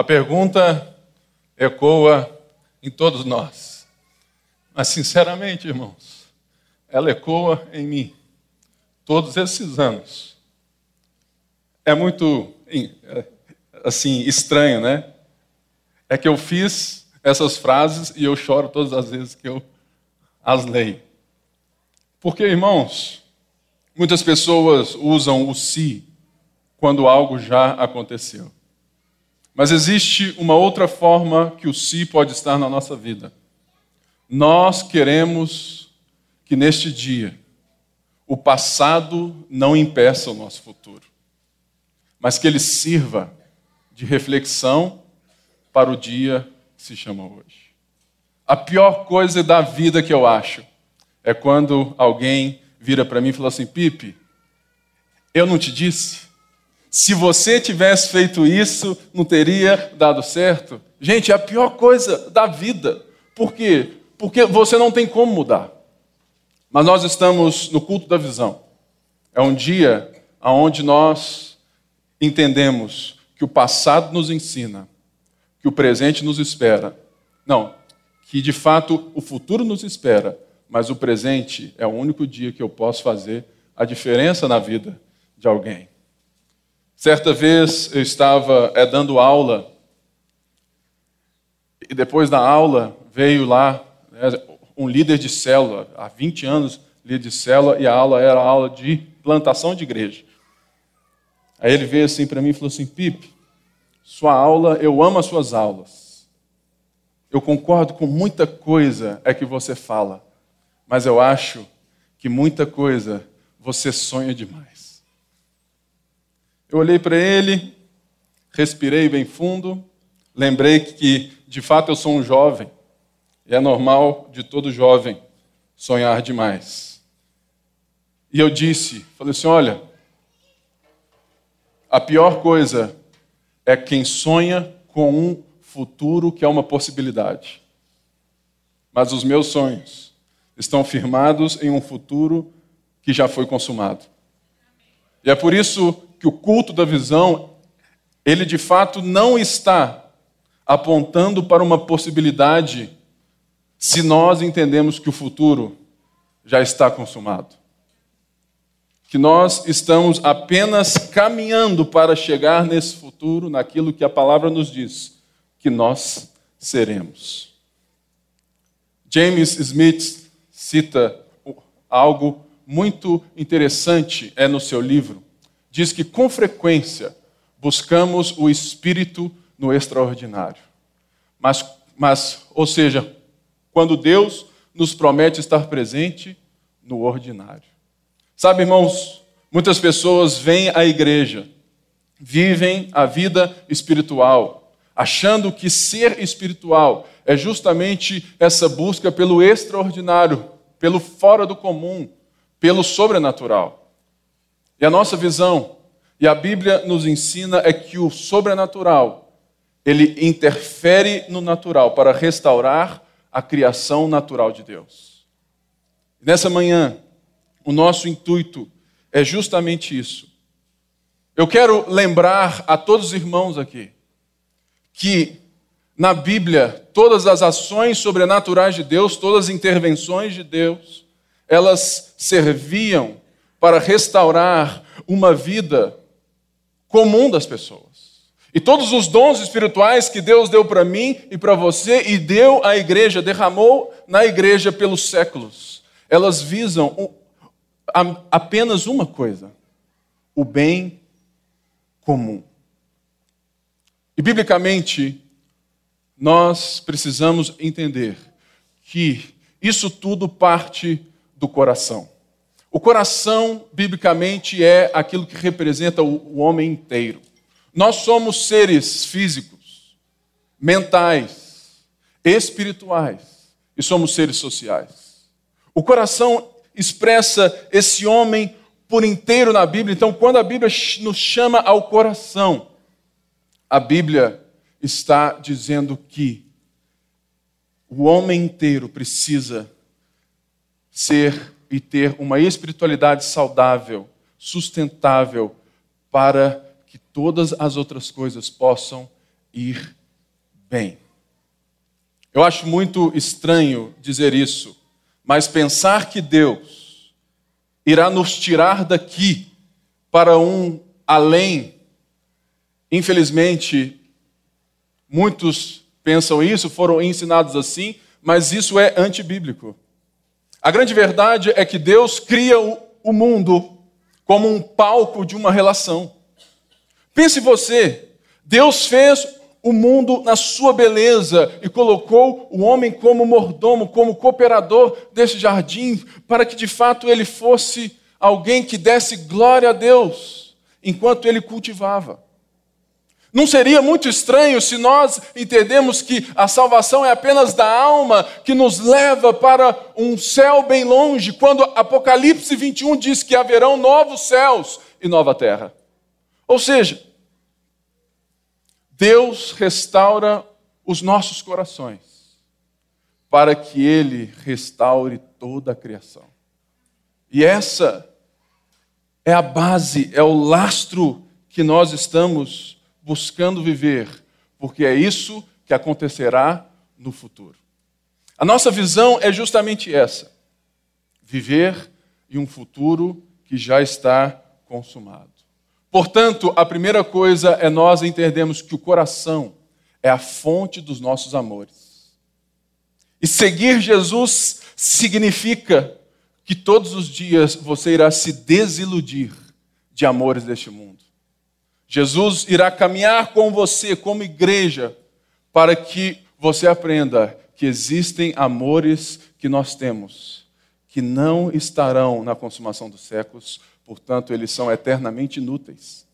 A pergunta ecoa em todos nós. Mas, sinceramente, irmãos, ela ecoa em mim todos esses anos. É muito, assim, estranho, né? É que eu fiz essas frases e eu choro todas as vezes que eu as leio. Porque, irmãos, muitas pessoas usam o se quando algo já aconteceu. Mas existe uma outra forma que o si pode estar na nossa vida. Nós queremos que neste dia o passado não impeça o nosso futuro, mas que ele sirva de reflexão para o dia que se chama hoje. A pior coisa da vida que eu acho é quando alguém vira para mim e fala assim: Pipe, eu não te disse? Se você tivesse feito isso, não teria dado certo? Gente, é a pior coisa da vida. Por quê? Porque você não tem como mudar. Mas nós estamos no culto da visão. É um dia onde nós entendemos que o passado nos ensina, que o presente nos espera. Não, que de fato o futuro nos espera, mas o presente é o único dia que eu posso fazer a diferença na vida de alguém. Certa vez eu estava é, dando aula, e depois da aula veio lá né, um líder de célula, há 20 anos, líder de célula, e a aula era a aula de plantação de igreja. Aí ele veio assim para mim e falou assim: Pipe, sua aula, eu amo as suas aulas. Eu concordo com muita coisa é que você fala, mas eu acho que muita coisa você sonha demais. Eu olhei para ele, respirei bem fundo, lembrei que de fato eu sou um jovem, e é normal de todo jovem sonhar demais. E eu disse, falei assim: olha, a pior coisa é quem sonha com um futuro que é uma possibilidade. Mas os meus sonhos estão firmados em um futuro que já foi consumado. E é por isso que o culto da visão, ele de fato não está apontando para uma possibilidade se nós entendemos que o futuro já está consumado. Que nós estamos apenas caminhando para chegar nesse futuro, naquilo que a palavra nos diz, que nós seremos. James Smith cita algo muito interessante é no seu livro diz que com frequência buscamos o espírito no extraordinário. Mas, mas, ou seja, quando Deus nos promete estar presente no ordinário. Sabe, irmãos, muitas pessoas vêm à igreja, vivem a vida espiritual, achando que ser espiritual é justamente essa busca pelo extraordinário, pelo fora do comum, pelo sobrenatural. E a nossa visão, e a Bíblia nos ensina, é que o sobrenatural, ele interfere no natural para restaurar a criação natural de Deus. Nessa manhã, o nosso intuito é justamente isso. Eu quero lembrar a todos os irmãos aqui que na Bíblia todas as ações sobrenaturais de Deus, todas as intervenções de Deus, elas serviam para restaurar uma vida comum das pessoas. E todos os dons espirituais que Deus deu para mim e para você e deu à igreja, derramou na igreja pelos séculos, elas visam apenas uma coisa: o bem comum. E biblicamente, nós precisamos entender que isso tudo parte do coração. O coração, biblicamente, é aquilo que representa o homem inteiro. Nós somos seres físicos, mentais, espirituais e somos seres sociais. O coração expressa esse homem por inteiro na Bíblia. Então, quando a Bíblia nos chama ao coração, a Bíblia está dizendo que o homem inteiro precisa ser e ter uma espiritualidade saudável, sustentável, para que todas as outras coisas possam ir bem. Eu acho muito estranho dizer isso, mas pensar que Deus irá nos tirar daqui para um além, infelizmente, muitos pensam isso, foram ensinados assim, mas isso é antibíblico. A grande verdade é que Deus cria o mundo como um palco de uma relação. Pense você, Deus fez o mundo na sua beleza e colocou o homem como mordomo, como cooperador desse jardim, para que de fato ele fosse alguém que desse glória a Deus enquanto ele cultivava. Não seria muito estranho se nós entendemos que a salvação é apenas da alma que nos leva para um céu bem longe, quando Apocalipse 21 diz que haverão novos céus e nova terra. Ou seja, Deus restaura os nossos corações para que Ele restaure toda a criação. E essa é a base, é o lastro que nós estamos buscando viver, porque é isso que acontecerá no futuro. A nossa visão é justamente essa: viver em um futuro que já está consumado. Portanto, a primeira coisa é nós entendermos que o coração é a fonte dos nossos amores. E seguir Jesus significa que todos os dias você irá se desiludir de amores deste mundo. Jesus irá caminhar com você como igreja para que você aprenda que existem amores que nós temos que não estarão na consumação dos séculos, portanto, eles são eternamente inúteis.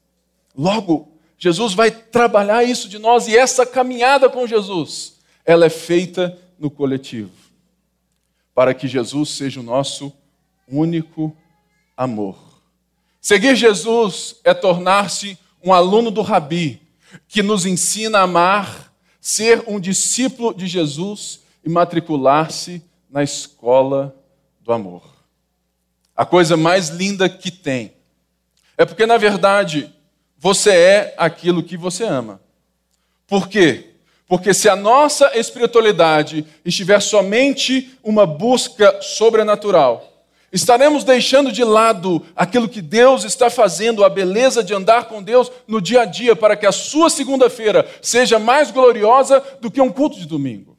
Logo, Jesus vai trabalhar isso de nós e essa caminhada com Jesus, ela é feita no coletivo, para que Jesus seja o nosso único amor. Seguir Jesus é tornar-se um aluno do Rabi, que nos ensina a amar, ser um discípulo de Jesus e matricular-se na escola do amor a coisa mais linda que tem. É porque, na verdade, você é aquilo que você ama. Por quê? Porque se a nossa espiritualidade estiver somente uma busca sobrenatural, estaremos deixando de lado aquilo que Deus está fazendo, a beleza de andar com Deus no dia a dia, para que a sua segunda-feira seja mais gloriosa do que um culto de domingo.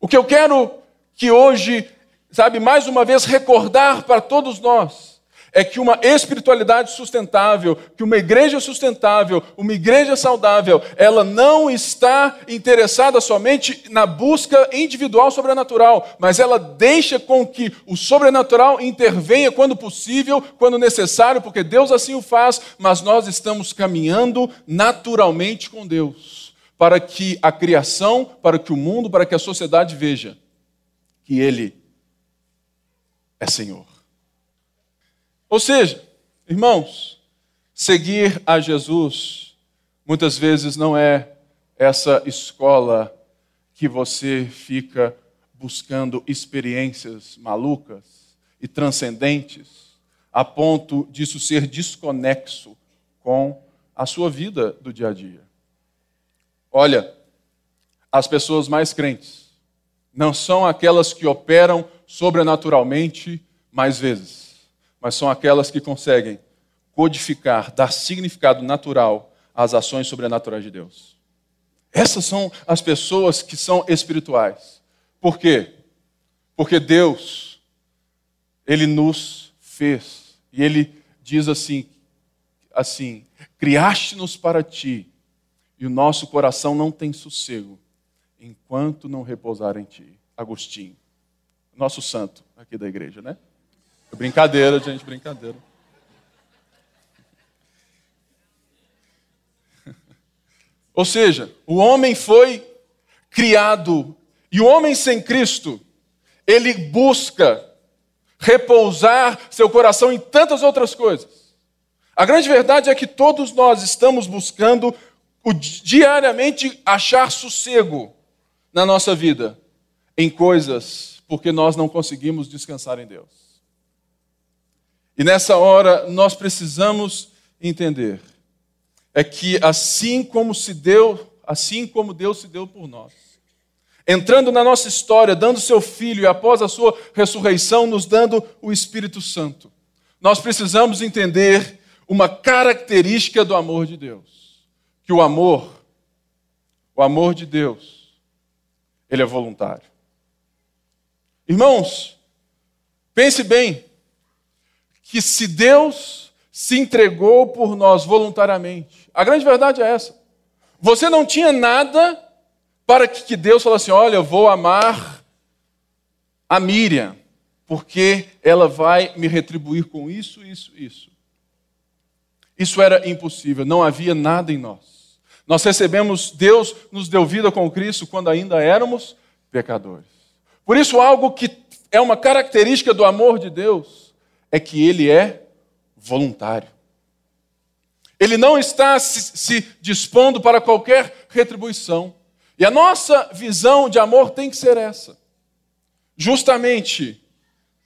O que eu quero que hoje sabe, mais uma vez recordar para todos nós é que uma espiritualidade sustentável, que uma igreja sustentável, uma igreja saudável, ela não está interessada somente na busca individual sobrenatural, mas ela deixa com que o sobrenatural intervenha quando possível, quando necessário, porque Deus assim o faz, mas nós estamos caminhando naturalmente com Deus, para que a criação, para que o mundo, para que a sociedade veja que Ele é Senhor. Ou seja, irmãos, seguir a Jesus muitas vezes não é essa escola que você fica buscando experiências malucas e transcendentes a ponto disso ser desconexo com a sua vida do dia a dia. Olha, as pessoas mais crentes não são aquelas que operam sobrenaturalmente mais vezes, mas são aquelas que conseguem codificar, dar significado natural às ações sobrenaturais de Deus. Essas são as pessoas que são espirituais. Por quê? Porque Deus, Ele nos fez. E Ele diz assim, assim, criaste-nos para Ti, e o nosso coração não tem sossego, enquanto não repousar em Ti. Agostinho nosso santo aqui da igreja, né? Brincadeira, gente, brincadeira. Ou seja, o homem foi criado e o homem sem Cristo, ele busca repousar seu coração em tantas outras coisas. A grande verdade é que todos nós estamos buscando diariamente achar sossego na nossa vida em coisas porque nós não conseguimos descansar em Deus. E nessa hora nós precisamos entender. é que assim como se deu, assim como Deus se deu por nós, entrando na nossa história, dando seu filho e após a sua ressurreição nos dando o Espírito Santo. Nós precisamos entender uma característica do amor de Deus, que o amor, o amor de Deus, ele é voluntário. Irmãos, pense bem que se Deus se entregou por nós voluntariamente, a grande verdade é essa. Você não tinha nada para que Deus falasse: Olha, eu vou amar a Miriam, porque ela vai me retribuir com isso, isso, isso. Isso era impossível, não havia nada em nós. Nós recebemos, Deus nos deu vida com Cristo quando ainda éramos pecadores. Por isso, algo que é uma característica do amor de Deus é que ele é voluntário. Ele não está se, se dispondo para qualquer retribuição. E a nossa visão de amor tem que ser essa. Justamente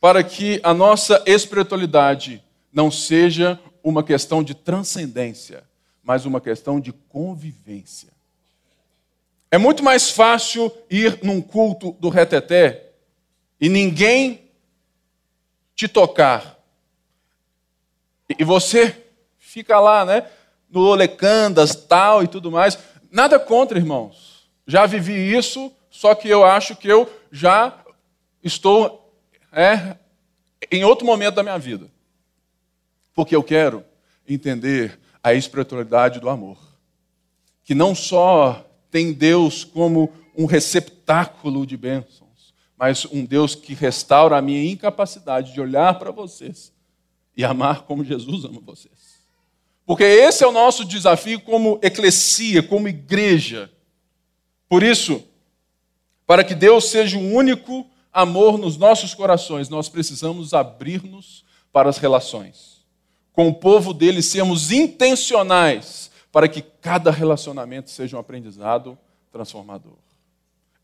para que a nossa espiritualidade não seja uma questão de transcendência, mas uma questão de convivência. É muito mais fácil ir num culto do reteté e ninguém te tocar. E você fica lá, né? No Olecandas, tal e tudo mais. Nada contra, irmãos. Já vivi isso, só que eu acho que eu já estou é, em outro momento da minha vida. Porque eu quero entender a espiritualidade do amor. Que não só tem Deus como um receptáculo de bênçãos, mas um Deus que restaura a minha incapacidade de olhar para vocês e amar como Jesus ama vocês. Porque esse é o nosso desafio como eclesia, como igreja por isso, para que Deus seja o único amor nos nossos corações, nós precisamos abrir-nos para as relações. Com o povo dele, sermos intencionais para que cada relacionamento seja um aprendizado transformador.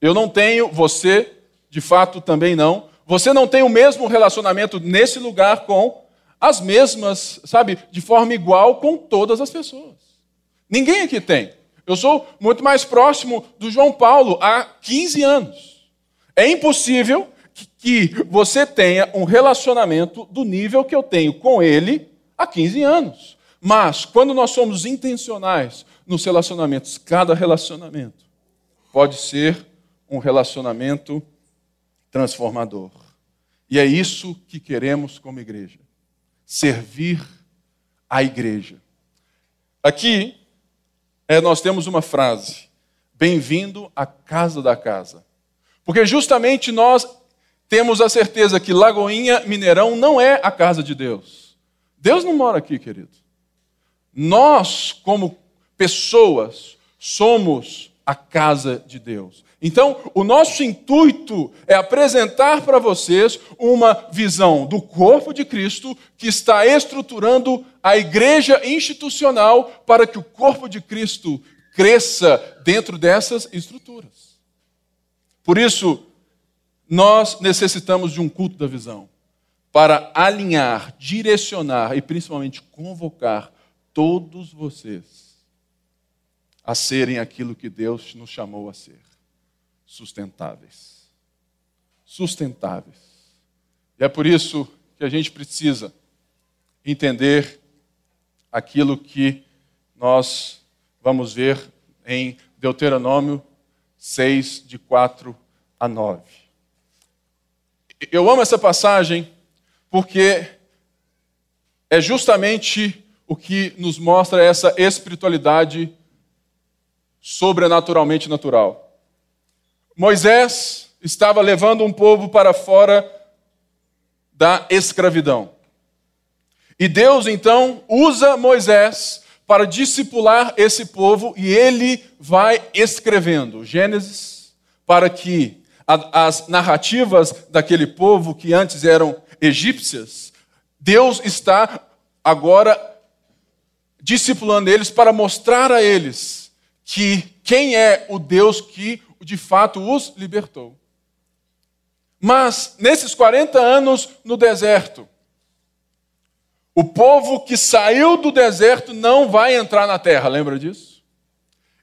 Eu não tenho, você, de fato, também não. Você não tem o mesmo relacionamento nesse lugar com as mesmas, sabe, de forma igual com todas as pessoas. Ninguém aqui tem. Eu sou muito mais próximo do João Paulo há 15 anos. É impossível que você tenha um relacionamento do nível que eu tenho com ele há 15 anos. Mas, quando nós somos intencionais nos relacionamentos, cada relacionamento pode ser um relacionamento transformador. E é isso que queremos como igreja: servir a igreja. Aqui, é, nós temos uma frase: Bem-vindo à casa da casa. Porque justamente nós temos a certeza que Lagoinha Mineirão não é a casa de Deus. Deus não mora aqui, querido. Nós, como pessoas, somos a casa de Deus. Então, o nosso intuito é apresentar para vocês uma visão do corpo de Cristo que está estruturando a igreja institucional para que o corpo de Cristo cresça dentro dessas estruturas. Por isso, nós necessitamos de um culto da visão para alinhar, direcionar e principalmente convocar todos vocês a serem aquilo que Deus nos chamou a ser sustentáveis. Sustentáveis. E é por isso que a gente precisa entender aquilo que nós vamos ver em Deuteronômio 6, de 4 a 9. Eu amo essa passagem porque é justamente o que nos mostra essa espiritualidade sobrenaturalmente natural. Moisés estava levando um povo para fora da escravidão. E Deus então usa Moisés para discipular esse povo e ele vai escrevendo Gênesis para que as narrativas daquele povo que antes eram egípcias, Deus está agora discipulando eles para mostrar a eles que quem é o Deus que de fato os libertou. Mas, nesses 40 anos no deserto, O povo que saiu do deserto não vai entrar na terra, lembra disso?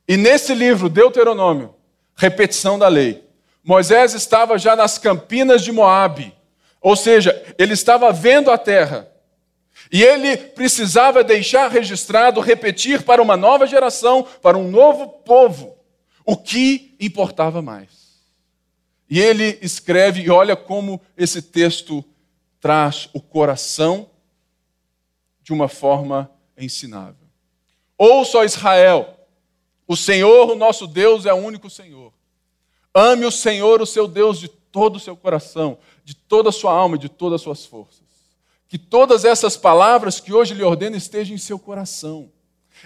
E nesse livro, Deuteronômio, repetição da lei, Moisés estava já nas campinas de Moabe, ou seja, ele estava vendo a terra. E ele precisava deixar registrado, repetir para uma nova geração, para um novo povo, o que importava mais. E ele escreve, e olha como esse texto traz o coração de uma forma ensinável. Ouça, Israel, o Senhor, o nosso Deus, é o único Senhor. Ame o Senhor, o seu Deus, de todo o seu coração, de toda a sua alma e de todas as suas forças. Que todas essas palavras que hoje lhe ordeno estejam em seu coração.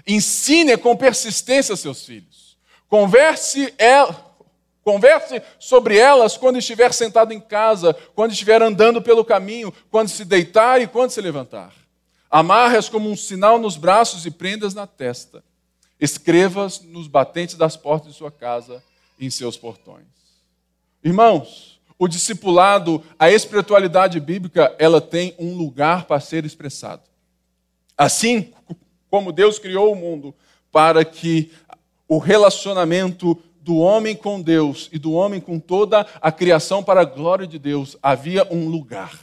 Ensine com persistência seus filhos. Converse, converse sobre elas quando estiver sentado em casa, quando estiver andando pelo caminho, quando se deitar e quando se levantar. Amarre-as como um sinal nos braços e prendas na testa. Escrevas nos batentes das portas de sua casa em seus portões. Irmãos, o discipulado, a espiritualidade bíblica, ela tem um lugar para ser expressado. Assim como Deus criou o mundo para que o relacionamento do homem com Deus e do homem com toda a criação para a glória de Deus, havia um lugar.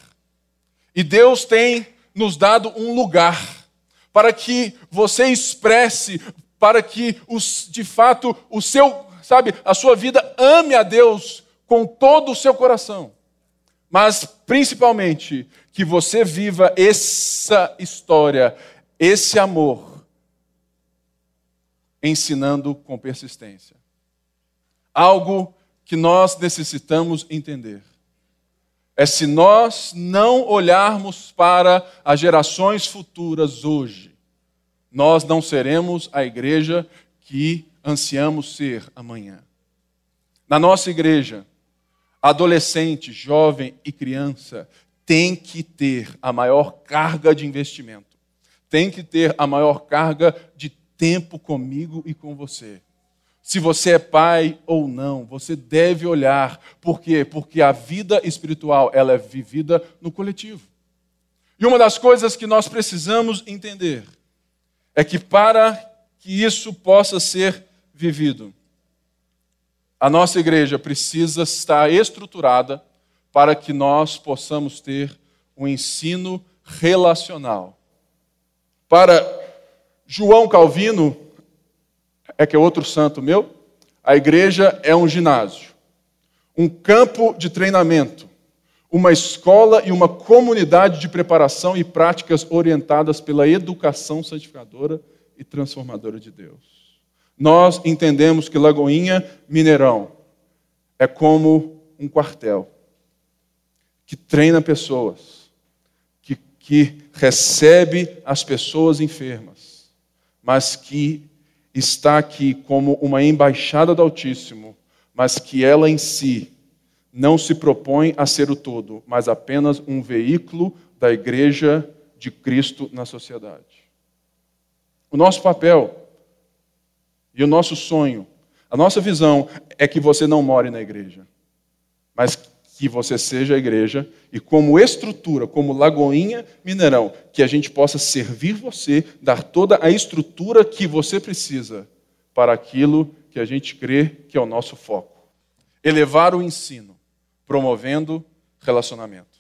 E Deus tem nos dado um lugar para que você expresse, para que os, de fato o seu sabe, a sua vida ame a Deus com todo o seu coração. Mas, principalmente, que você viva essa história, esse amor, ensinando com persistência. Algo que nós necessitamos entender. É se nós não olharmos para as gerações futuras hoje, nós não seremos a igreja que ansiamos ser amanhã. Na nossa igreja, adolescente, jovem e criança tem que ter a maior carga de investimento, tem que ter a maior carga de tempo comigo e com você. Se você é pai ou não, você deve olhar. Por quê? Porque a vida espiritual ela é vivida no coletivo. E uma das coisas que nós precisamos entender é que para que isso possa ser vivido. A nossa igreja precisa estar estruturada para que nós possamos ter um ensino relacional. Para João Calvino, é que é outro santo meu, a igreja é um ginásio, um campo de treinamento, uma escola e uma comunidade de preparação e práticas orientadas pela educação santificadora e transformadora de Deus. Nós entendemos que Lagoinha Mineirão é como um quartel que treina pessoas, que, que recebe as pessoas enfermas, mas que está aqui como uma embaixada do Altíssimo, mas que ela em si não se propõe a ser o todo, mas apenas um veículo da igreja de Cristo na sociedade. O nosso papel e o nosso sonho, a nossa visão é que você não more na igreja, mas que você seja a igreja e, como estrutura, como Lagoinha Mineirão, que a gente possa servir você, dar toda a estrutura que você precisa para aquilo que a gente crê que é o nosso foco. Elevar o ensino, promovendo relacionamento.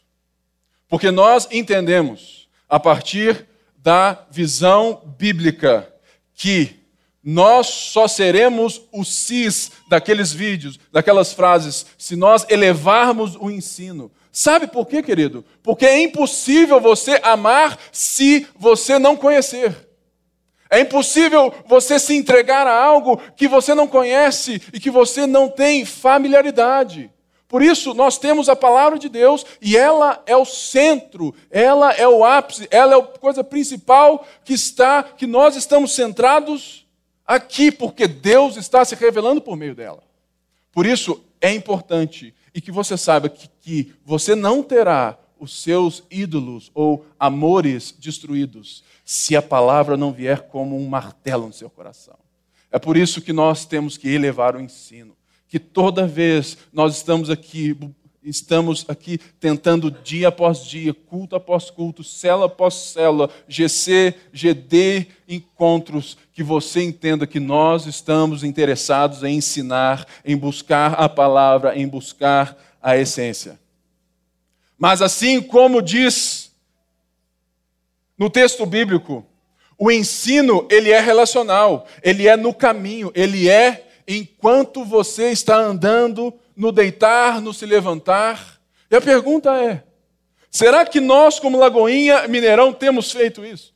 Porque nós entendemos, a partir da visão bíblica, que nós só seremos o cis daqueles vídeos, daquelas frases, se nós elevarmos o ensino. Sabe por quê, querido? Porque é impossível você amar se você não conhecer. É impossível você se entregar a algo que você não conhece e que você não tem familiaridade. Por isso, nós temos a palavra de Deus e ela é o centro, ela é o ápice, ela é a coisa principal que está, que nós estamos centrados aqui, porque Deus está se revelando por meio dela. Por isso, é importante e que você saiba que, que você não terá os seus ídolos ou amores destruídos se a palavra não vier como um martelo no seu coração. É por isso que nós temos que elevar o ensino. Que toda vez nós estamos aqui estamos aqui tentando dia após dia, culto após culto, célula após célula, GC, GD, encontros, que você entenda que nós estamos interessados em ensinar, em buscar a palavra, em buscar a essência. Mas assim como diz no texto bíblico, o ensino, ele é relacional, ele é no caminho, ele é enquanto você está andando no deitar, no se levantar. E a pergunta é: será que nós, como Lagoinha Mineirão, temos feito isso?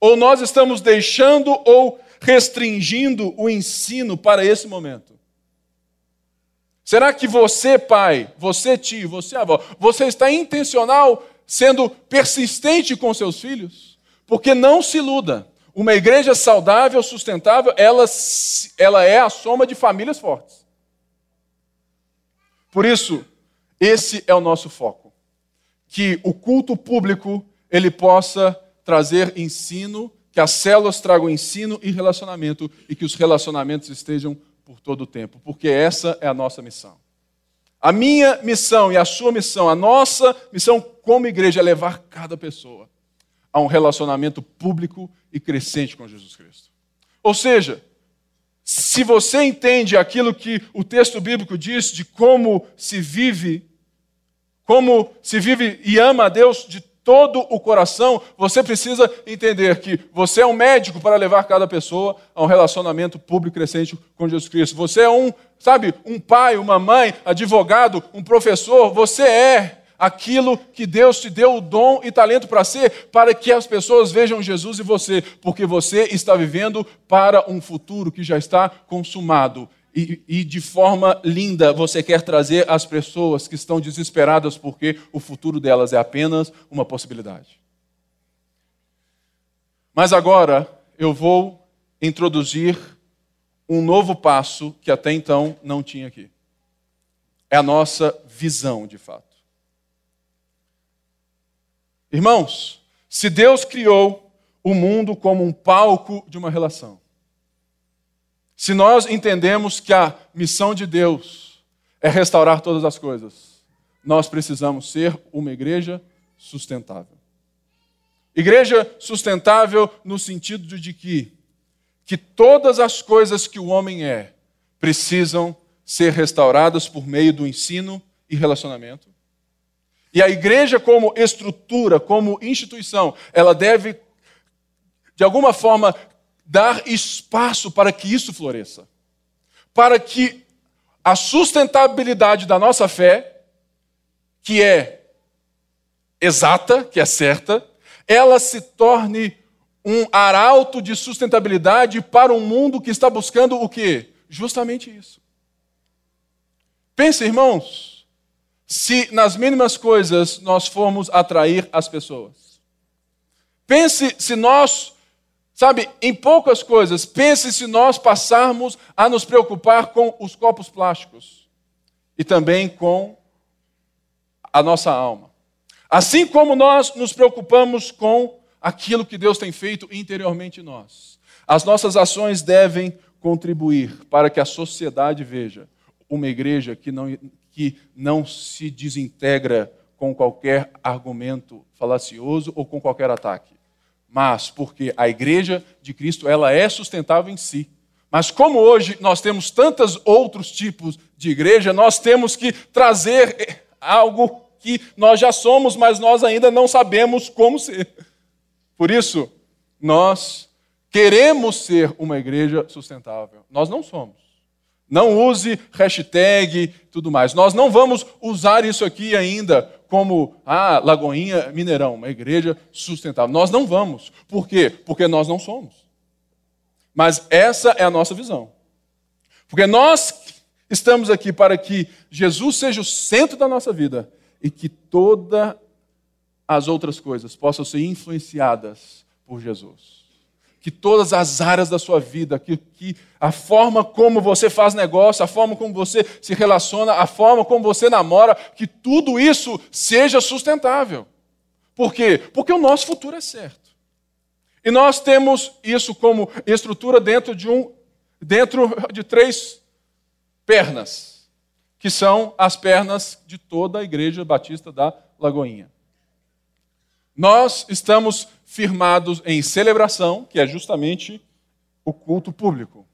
Ou nós estamos deixando ou restringindo o ensino para esse momento? Será que você, pai, você, tio, você, avó, você está intencional sendo persistente com seus filhos? Porque não se iluda. Uma igreja saudável, sustentável, ela, ela é a soma de famílias fortes. Por isso, esse é o nosso foco. Que o culto público ele possa trazer ensino, que as células tragam ensino e relacionamento e que os relacionamentos estejam por todo o tempo, porque essa é a nossa missão. A minha missão e a sua missão, a nossa missão como igreja é levar cada pessoa a um relacionamento público e crescente com Jesus Cristo. Ou seja, se você entende aquilo que o texto bíblico diz de como se vive, como se vive e ama a Deus de todo o coração, você precisa entender que você é um médico para levar cada pessoa a um relacionamento público crescente com Jesus Cristo. Você é um, sabe, um pai, uma mãe, advogado, um professor, você é aquilo que Deus te deu o dom e talento para ser, para que as pessoas vejam Jesus e você, porque você está vivendo para um futuro que já está consumado. E, e, de forma linda você quer trazer as pessoas que estão desesperadas porque o futuro delas é apenas uma possibilidade. Mas agora eu vou introduzir um novo passo que até então não tinha aqui. É a nossa visão, de fato. Irmãos, se Deus criou o mundo como um palco de uma relação, se nós entendemos que a missão de Deus é restaurar todas as coisas, nós precisamos ser uma igreja sustentável. Igreja sustentável no sentido de que, que todas as coisas que o homem é precisam ser restauradas por meio do ensino e relacionamento. E a igreja, como estrutura, como instituição, ela deve, de alguma forma, dar espaço para que isso floresça. Para que a sustentabilidade da nossa fé, que é exata, que é certa, ela se torne um arauto de sustentabilidade para um mundo que está buscando o quê? Justamente isso. Pense, irmãos, se nas mínimas coisas nós formos atrair as pessoas. Pense se nós, sabe, em poucas coisas, pense se nós passarmos a nos preocupar com os copos plásticos e também com a nossa alma. Assim como nós nos preocupamos com aquilo que Deus tem feito interiormente em nós. As nossas ações devem contribuir para que a sociedade veja uma igreja que não, que não se desintegra com qualquer argumento falacioso ou com qualquer ataque, mas porque a igreja de Cristo ela é sustentável em si. Mas como hoje nós temos tantos outros tipos de igreja, nós temos que trazer algo que nós já somos, mas nós ainda não sabemos como ser. Por isso, nós queremos ser uma igreja sustentável. Nós não somos. Não use hashtag tudo mais. Nós não vamos usar isso aqui ainda como ah, Lagoinha Mineirão, uma igreja sustentável. Nós não vamos. Por quê? Porque nós não somos. Mas essa é a nossa visão. Porque nós estamos aqui para que Jesus seja o centro da nossa vida e que todas as outras coisas possam ser influenciadas por Jesus que todas as áreas da sua vida, que, que a forma como você faz negócio, a forma como você se relaciona, a forma como você namora, que tudo isso seja sustentável. Por quê? Porque o nosso futuro é certo. E nós temos isso como estrutura dentro de um dentro de três pernas que são as pernas de toda a Igreja Batista da Lagoinha. Nós estamos firmados em celebração, que é justamente o culto público.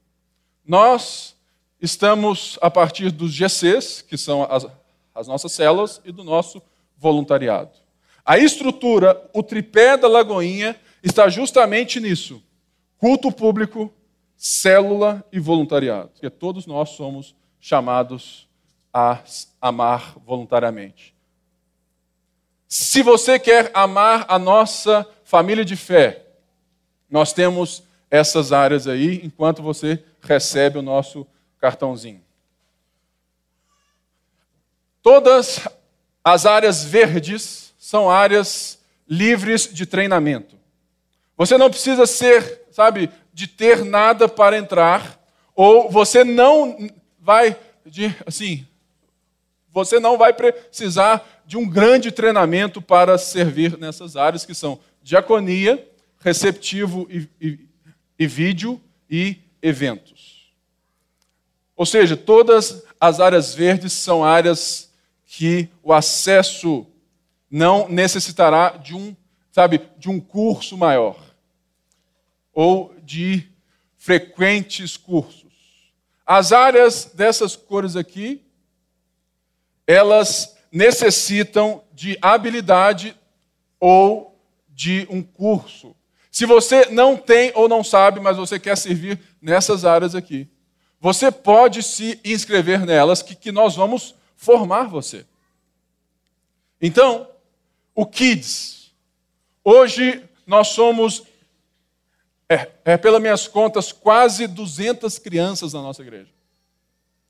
Nós estamos a partir dos GCs, que são as, as nossas células, e do nosso voluntariado. A estrutura, o tripé da Lagoinha, está justamente nisso: culto público, célula e voluntariado. Porque todos nós somos chamados a amar voluntariamente. Se você quer amar a nossa família de fé, nós temos essas áreas aí, enquanto você recebe o nosso cartãozinho. Todas as áreas verdes são áreas livres de treinamento. Você não precisa ser, sabe, de ter nada para entrar, ou você não vai de assim, você não vai precisar de um grande treinamento para servir nessas áreas que são diaconia, receptivo e, e, e vídeo e eventos. Ou seja, todas as áreas verdes são áreas que o acesso não necessitará de um, sabe, de um curso maior ou de frequentes cursos. As áreas dessas cores aqui, elas necessitam de habilidade ou de um curso. Se você não tem ou não sabe, mas você quer servir nessas áreas aqui, você pode se inscrever nelas, que, que nós vamos formar você. Então, o Kids. Hoje nós somos é, é, pelas minhas contas, quase 200 crianças na nossa igreja.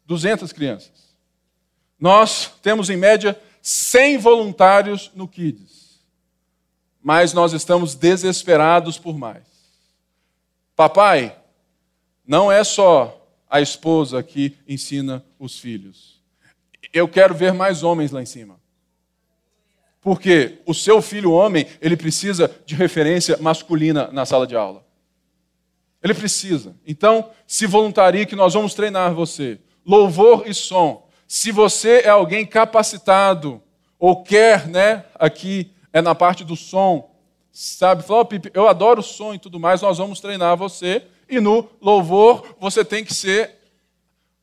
200 crianças. Nós temos, em média, 100 voluntários no Kids. Mas nós estamos desesperados por mais. Papai, não é só a esposa que ensina os filhos. Eu quero ver mais homens lá em cima. Porque o seu filho homem, ele precisa de referência masculina na sala de aula. Ele precisa. Então, se voluntarie que nós vamos treinar você. Louvor e som. Se você é alguém capacitado ou quer, né, aqui é na parte do som, sabe, falou, oh, eu adoro som e tudo mais, nós vamos treinar você. E no louvor, você tem que ser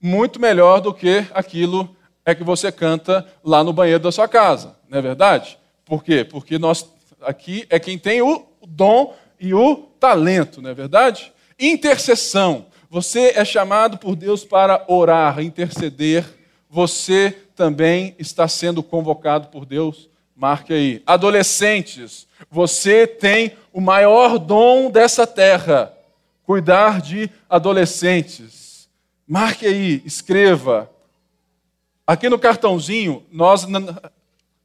muito melhor do que aquilo é que você canta lá no banheiro da sua casa, não é verdade? Por quê? Porque nós aqui é quem tem o dom e o talento, não é verdade? Intercessão. Você é chamado por Deus para orar, interceder. Você também está sendo convocado por Deus. Marque aí. Adolescentes, você tem o maior dom dessa terra: cuidar de adolescentes. Marque aí, escreva. Aqui no cartãozinho, nós,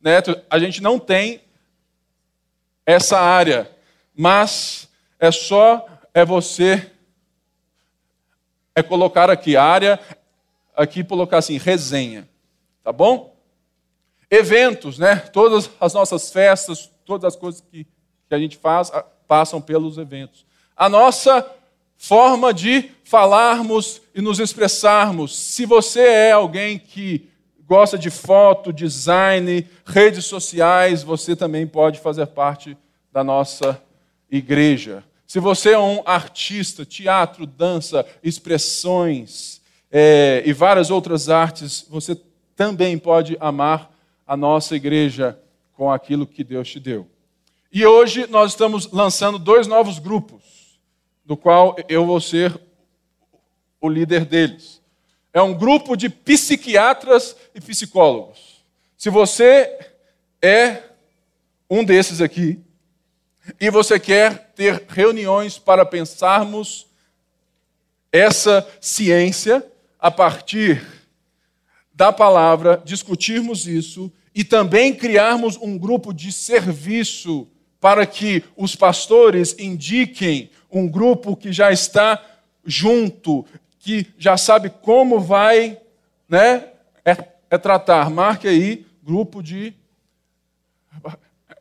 Neto, a gente não tem essa área, mas é só é você é colocar aqui área, aqui colocar assim, resenha. Tá bom? Eventos, né? Todas as nossas festas, todas as coisas que, que a gente faz passam pelos eventos. A nossa forma de falarmos e nos expressarmos. Se você é alguém que gosta de foto, design, redes sociais, você também pode fazer parte da nossa igreja. Se você é um artista, teatro, dança, expressões é, e várias outras artes, você também pode amar a nossa igreja com aquilo que Deus te deu. E hoje nós estamos lançando dois novos grupos, do qual eu vou ser o líder deles. É um grupo de psiquiatras e psicólogos. Se você é um desses aqui, e você quer ter reuniões para pensarmos essa ciência a partir da palavra, discutirmos isso e também criarmos um grupo de serviço para que os pastores indiquem um grupo que já está junto, que já sabe como vai né, é, é tratar. Marque aí, grupo de.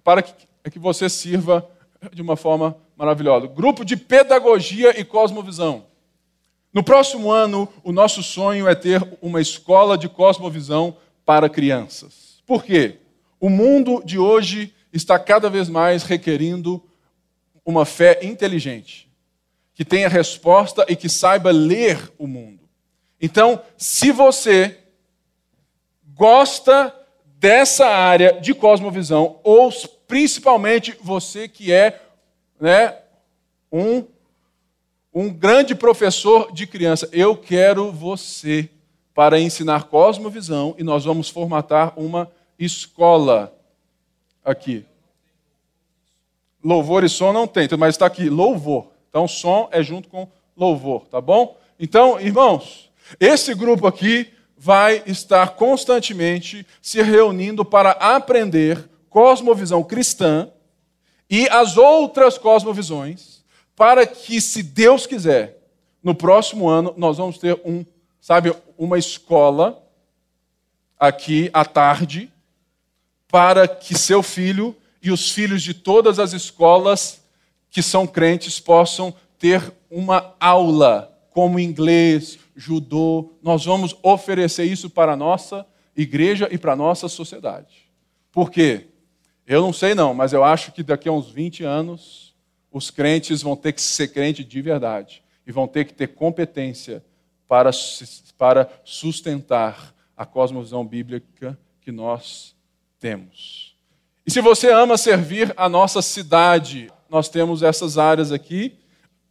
para que, que você sirva de uma forma maravilhosa. Grupo de pedagogia e cosmovisão. No próximo ano, o nosso sonho é ter uma escola de cosmovisão para crianças. Por quê? O mundo de hoje está cada vez mais requerindo uma fé inteligente, que tenha resposta e que saiba ler o mundo. Então, se você gosta dessa área de cosmovisão, ou principalmente você que é né, um, um grande professor de criança, eu quero você para ensinar cosmovisão e nós vamos formatar uma escola aqui. Louvor e som não tem, mas está aqui, louvor. Então, som é junto com louvor, tá bom? Então, irmãos, esse grupo aqui vai estar constantemente se reunindo para aprender cosmovisão cristã e as outras cosmovisões, para que, se Deus quiser, no próximo ano nós vamos ter um, sabe, uma escola aqui à tarde, para que seu filho e os filhos de todas as escolas que são crentes possam ter uma aula como inglês, judô. Nós vamos oferecer isso para a nossa igreja e para a nossa sociedade. Por quê? Eu não sei não, mas eu acho que daqui a uns 20 anos os crentes vão ter que ser crente de verdade e vão ter que ter competência para, para sustentar a cosmovisão bíblica que nós temos. E se você ama servir a nossa cidade, nós temos essas áreas aqui,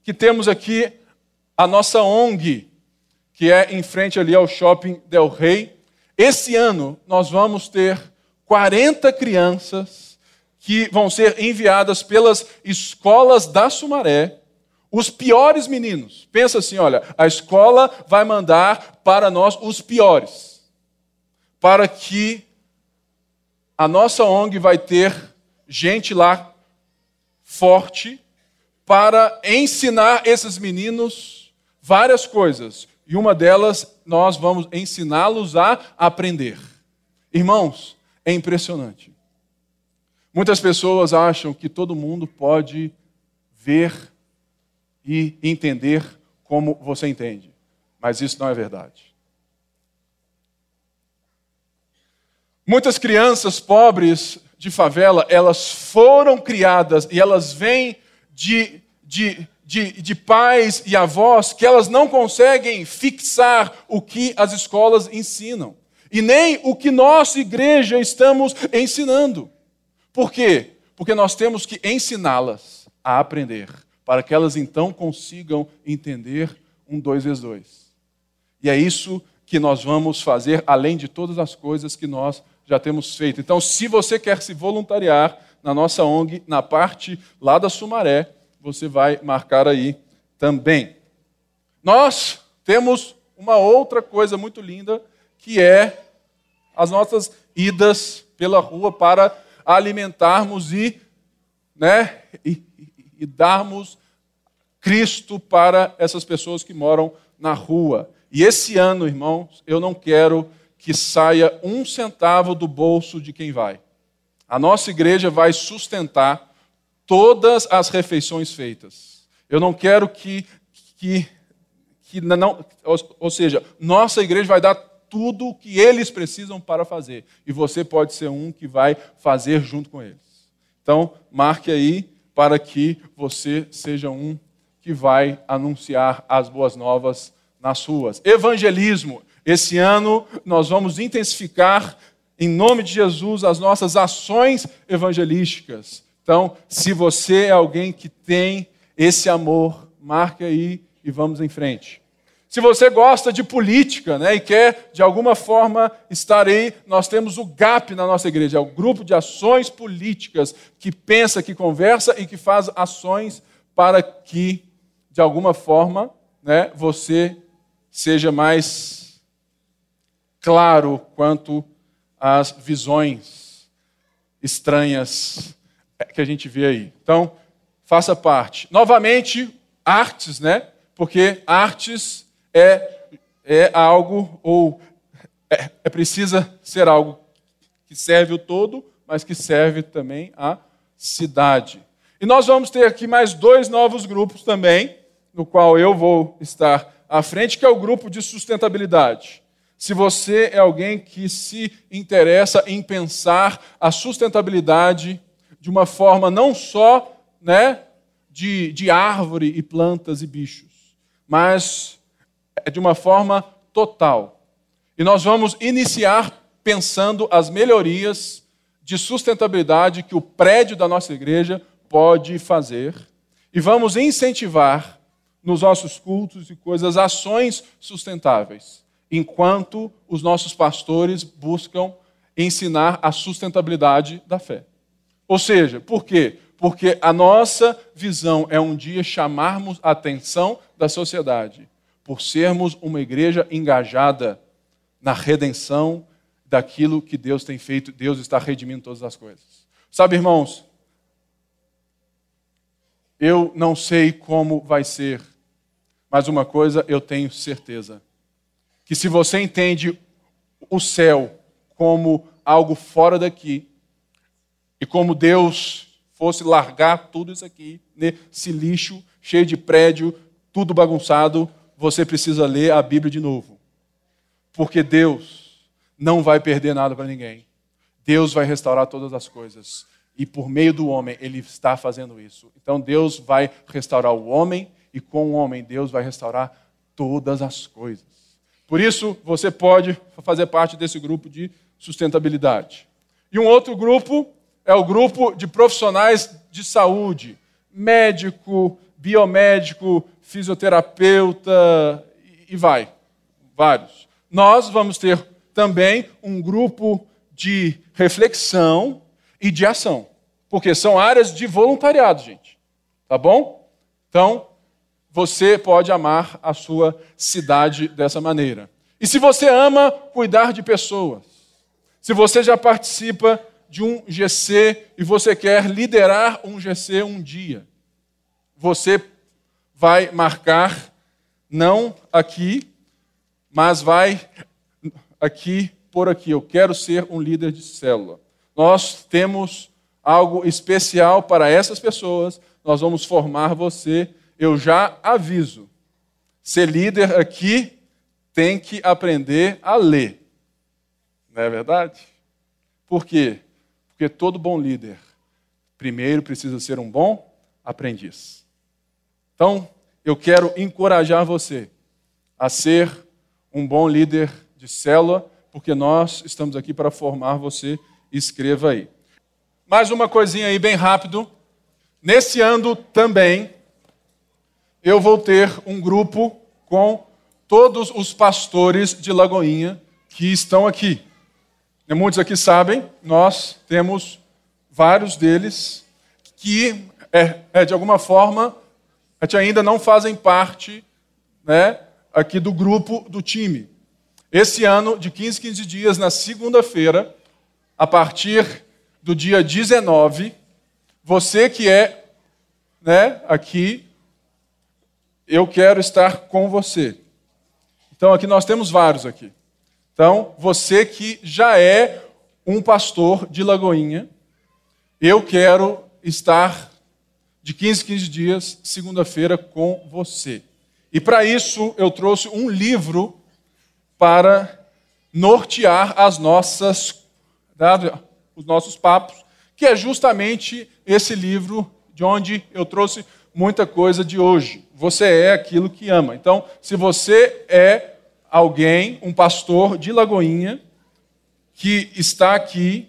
que temos aqui a nossa ONG, que é em frente ali ao Shopping Del Rey. Esse ano nós vamos ter 40 crianças que vão ser enviadas pelas escolas da Sumaré, os piores meninos. Pensa assim, olha, a escola vai mandar para nós os piores, para que a nossa ONG vai ter gente lá forte para ensinar esses meninos várias coisas. E uma delas nós vamos ensiná-los a aprender. Irmãos, é impressionante. Muitas pessoas acham que todo mundo pode ver e entender como você entende, mas isso não é verdade. Muitas crianças pobres de favela, elas foram criadas e elas vêm de, de, de, de pais e avós que elas não conseguem fixar o que as escolas ensinam e nem o que nossa igreja estamos ensinando. Por quê? Porque nós temos que ensiná-las a aprender, para que elas então consigam entender um dois vezes dois. E é isso que nós vamos fazer, além de todas as coisas que nós já temos feito. Então, se você quer se voluntariar na nossa ONG, na parte lá da Sumaré, você vai marcar aí também. Nós temos uma outra coisa muito linda, que é as nossas idas pela rua para alimentarmos e, né, e, e darmos Cristo para essas pessoas que moram na rua. E esse ano, irmãos, eu não quero que saia um centavo do bolso de quem vai. A nossa igreja vai sustentar todas as refeições feitas. Eu não quero que, que, que não, ou, ou seja, nossa igreja vai dar tudo o que eles precisam para fazer. E você pode ser um que vai fazer junto com eles. Então, marque aí para que você seja um que vai anunciar as boas novas nas ruas. Evangelismo. Esse ano nós vamos intensificar, em nome de Jesus, as nossas ações evangelísticas. Então, se você é alguém que tem esse amor, marque aí e vamos em frente. Se você gosta de política né, e quer, de alguma forma, estar aí, nós temos o GAP na nossa igreja, é o grupo de ações políticas que pensa, que conversa e que faz ações para que, de alguma forma, né, você seja mais claro quanto às visões estranhas que a gente vê aí. Então, faça parte. Novamente, artes, né? Porque artes é, é algo, ou é, é precisa ser algo que serve o todo, mas que serve também a cidade. E nós vamos ter aqui mais dois novos grupos também, no qual eu vou estar à frente, que é o grupo de sustentabilidade. Se você é alguém que se interessa em pensar a sustentabilidade de uma forma não só né, de, de árvore e plantas e bichos, mas de uma forma total. E nós vamos iniciar pensando as melhorias de sustentabilidade que o prédio da nossa igreja pode fazer. E vamos incentivar nos nossos cultos e coisas ações sustentáveis, enquanto os nossos pastores buscam ensinar a sustentabilidade da fé. Ou seja, por quê? Porque a nossa visão é um dia chamarmos a atenção da sociedade por sermos uma igreja engajada na redenção daquilo que Deus tem feito, Deus está redimindo todas as coisas. Sabe, irmãos, eu não sei como vai ser, mas uma coisa eu tenho certeza: que se você entende o céu como algo fora daqui, e como Deus fosse largar tudo isso aqui, nesse lixo cheio de prédio, tudo bagunçado, você precisa ler a Bíblia de novo. Porque Deus não vai perder nada para ninguém. Deus vai restaurar todas as coisas. E por meio do homem, ele está fazendo isso. Então Deus vai restaurar o homem, e com o homem, Deus vai restaurar todas as coisas. Por isso, você pode fazer parte desse grupo de sustentabilidade. E um outro grupo é o grupo de profissionais de saúde: médico, biomédico, fisioterapeuta e vai, vários. Nós vamos ter também um grupo de reflexão e de ação, porque são áreas de voluntariado, gente. Tá bom? Então, você pode amar a sua cidade dessa maneira. E se você ama cuidar de pessoas, se você já participa de um GC e você quer liderar um GC um dia, você vai marcar não aqui, mas vai aqui por aqui. Eu quero ser um líder de célula. Nós temos algo especial para essas pessoas. Nós vamos formar você. Eu já aviso. Ser líder aqui tem que aprender a ler. Não é verdade? Por quê? Porque todo bom líder, primeiro, precisa ser um bom aprendiz. Então, eu quero encorajar você a ser um bom líder de célula, porque nós estamos aqui para formar você. Escreva aí. Mais uma coisinha aí, bem rápido. Nesse ano também, eu vou ter um grupo com todos os pastores de Lagoinha que estão aqui. Muitos aqui sabem, nós temos vários deles que, é, é de alguma forma, gente ainda não fazem parte né, aqui do grupo do time. Esse ano, de 15 15 dias, na segunda-feira, a partir do dia 19, você que é né, aqui, eu quero estar com você. Então, aqui nós temos vários aqui. Então, você que já é um pastor de Lagoinha, eu quero estar de 15 15 dias, segunda-feira, com você. E para isso eu trouxe um livro para nortear as nossas, os nossos papos, que é justamente esse livro de onde eu trouxe muita coisa de hoje. Você é aquilo que ama. Então, se você é alguém, um pastor de Lagoinha, que está aqui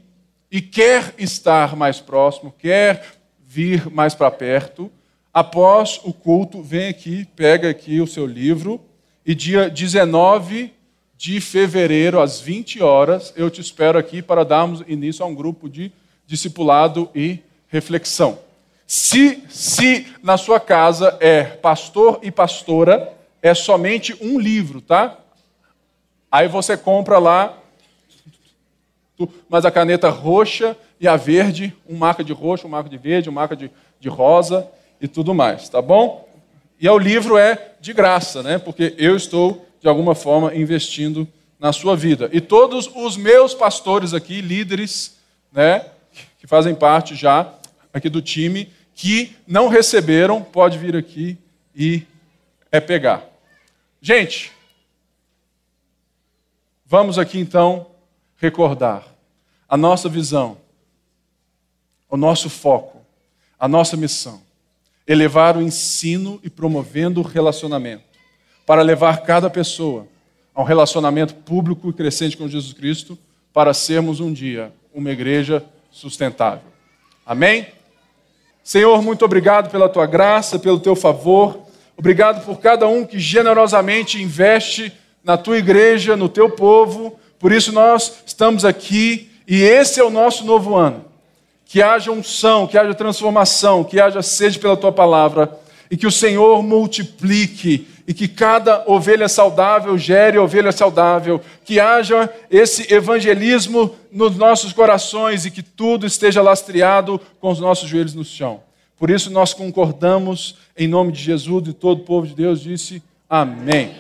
e quer estar mais próximo, quer vir mais para perto. Após o culto, vem aqui, pega aqui o seu livro e dia 19 de fevereiro, às 20 horas, eu te espero aqui para darmos início a um grupo de discipulado e reflexão. Se, se na sua casa é pastor e pastora, é somente um livro, tá? Aí você compra lá, mas a caneta roxa e a verde, um marca de roxo, um marca de verde, um marca de, de rosa e tudo mais, tá bom? E o livro é de graça, né? Porque eu estou, de alguma forma, investindo na sua vida. E todos os meus pastores aqui, líderes, né? Que fazem parte já aqui do time, que não receberam, pode vir aqui e é pegar. Gente, vamos aqui então recordar a nossa visão, o nosso foco, a nossa missão. Elevar o ensino e promovendo o relacionamento, para levar cada pessoa a um relacionamento público e crescente com Jesus Cristo, para sermos um dia uma igreja sustentável. Amém? Senhor, muito obrigado pela tua graça, pelo teu favor. Obrigado por cada um que generosamente investe na tua igreja, no teu povo. Por isso nós estamos aqui e esse é o nosso novo ano. Que haja unção, que haja transformação, que haja sede pela tua palavra e que o Senhor multiplique e que cada ovelha saudável gere ovelha saudável, que haja esse evangelismo nos nossos corações e que tudo esteja lastreado com os nossos joelhos no chão. Por isso nós concordamos em nome de Jesus e todo o povo de Deus disse amém.